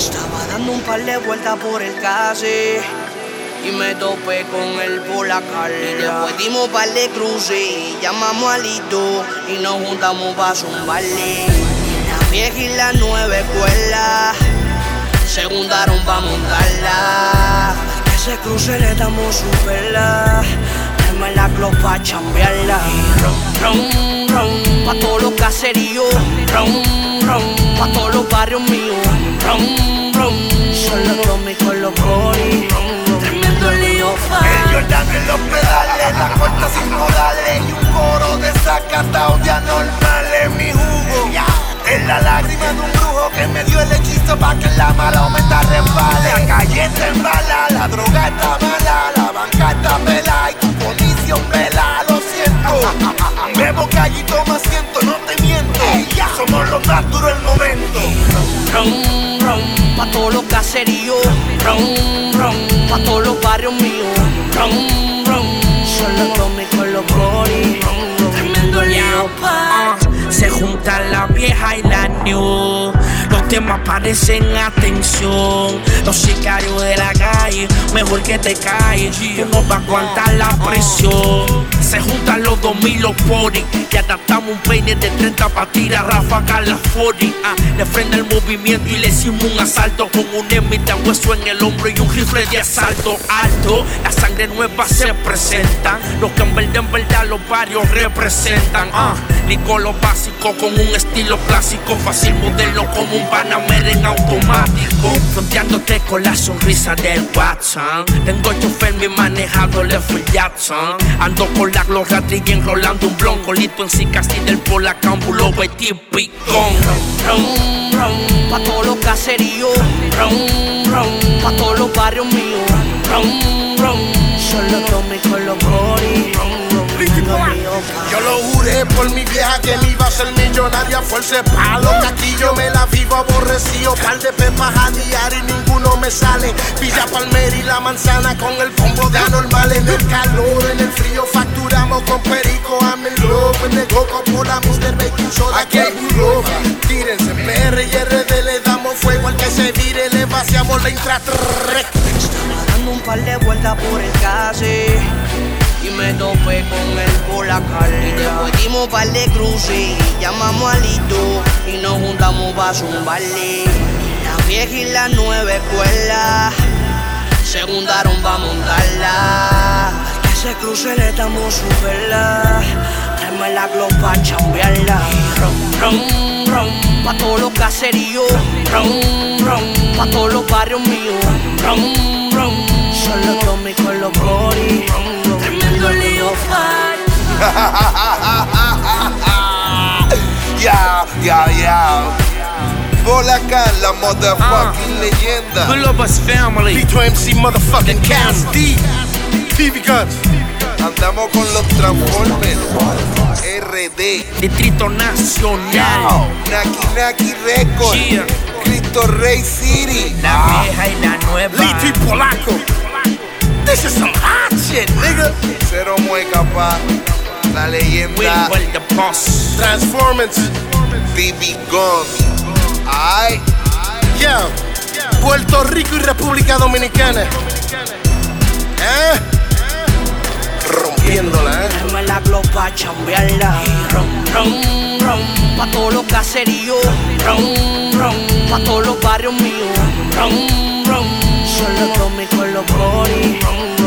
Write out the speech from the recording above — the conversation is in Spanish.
Estaba dando un par de vueltas por el case y me topé con el por la calle. Y después dimos un par de cruces y llamamos a Lito y nos juntamos para zumbarle. La vieja y la nueva escuela se juntaron para montarla. Que se cruce le damos su perla. Dame la club pa' chambearla. Y ron, pa' todos los caseríos. Ron, ron, pa' todos los barrios míos. Ron, ron, solo con los coris. Tremendo lío, fa. El Jordan en los pedales, la corta sin modales y un coro de anormales. Mi jugo es la lágrima de un brujo que me dio el hechizo pa' que la mala aumenta resbale. La calle está en bala, la Natural el momento. Ron, ron, pa' todos los caseríos. Ron, ron, pa' todos los barrios míos. Ron, ron, solo Tommy con los coris. Tremendo lío, pa. Se juntan la vieja y la new. Los temas parecen atención. Los sicarios de la calle, mejor que te calles. Tú no vas a aguantar la presión. Se juntan 2000 los pori. Y adaptamos un peine de 30 para tirar ráfaga a la 40. Ah, le frena el movimiento y le hicimos un asalto con un de hueso en el hombro y un rifle de asalto alto. La sangre nueva se presenta. Los que en verdad, en verdad los barrios representan. Ah, Nicolo básico con un estilo clásico. Fácil modelo como un Panamera en automático. Fronteándote con la sonrisa del Watson. Tengo chofer, mi manejador le fue Jackson. Ando con la gloria y enrolando un blon. Colito en sí casi del típico. Ron, ron, pa' todos los caseríos. Pa' todos los barrios míos. Solo Tommy con los coris. Yo lo juré por mi vieja que me iba a ser millonaria. Fuerza palo, que aquí yo me la vivo aborrecido. Par de pepas a diario y ninguno me sale. Villa Palmer y la manzana con el combo de anormal. En el calor, en el frío facturamos con perico. I'm in love with the Coca-Cola, Mr. Baking Soda. Aquí hay burro. Tírense, PR y RD le damos fuego al que se vire. Le vaciamos la intra. Dando un par de vueltas por el case y me topé con él por la calle. Y después dimos un par de cruces y llamamos a Lito y nos juntamos para zumbarle. La vieja y la nueva escuela se juntaron para montarla. Al que se cruce le damos su. Tráeme la glow pa' chambearla. Y ron, ron, ron, pa' todos los caseríos. Ron, ron, pa' todos los barrios míos. Ron, ron, solo con los coris. Ya, ya. Por acá, la motherfucking leyenda. Good love us family. B2MC motherfucking Cast D. TV Guns. Andamos con los Transformers. RD. Distrito Nacional. Naki Naki Records. Yeah. Cristo Rey City. La vieja y la nueva. Liti Polaco. This is some hot shit, nigga. Cero mueca, pa. La leyenda. Will the boss. Transformers. BB Guns. Ay. Yeah. Puerto Rico y República Dominicana. ¿Eh? Rompiéndola, ¿eh? Tráeme la glow pa' chambearla. Y ron, ron, ron, pa' todos los caseríos. Ron, ron, pa' todos los barrios míos. Ron, ron, solo Tommy con los coris.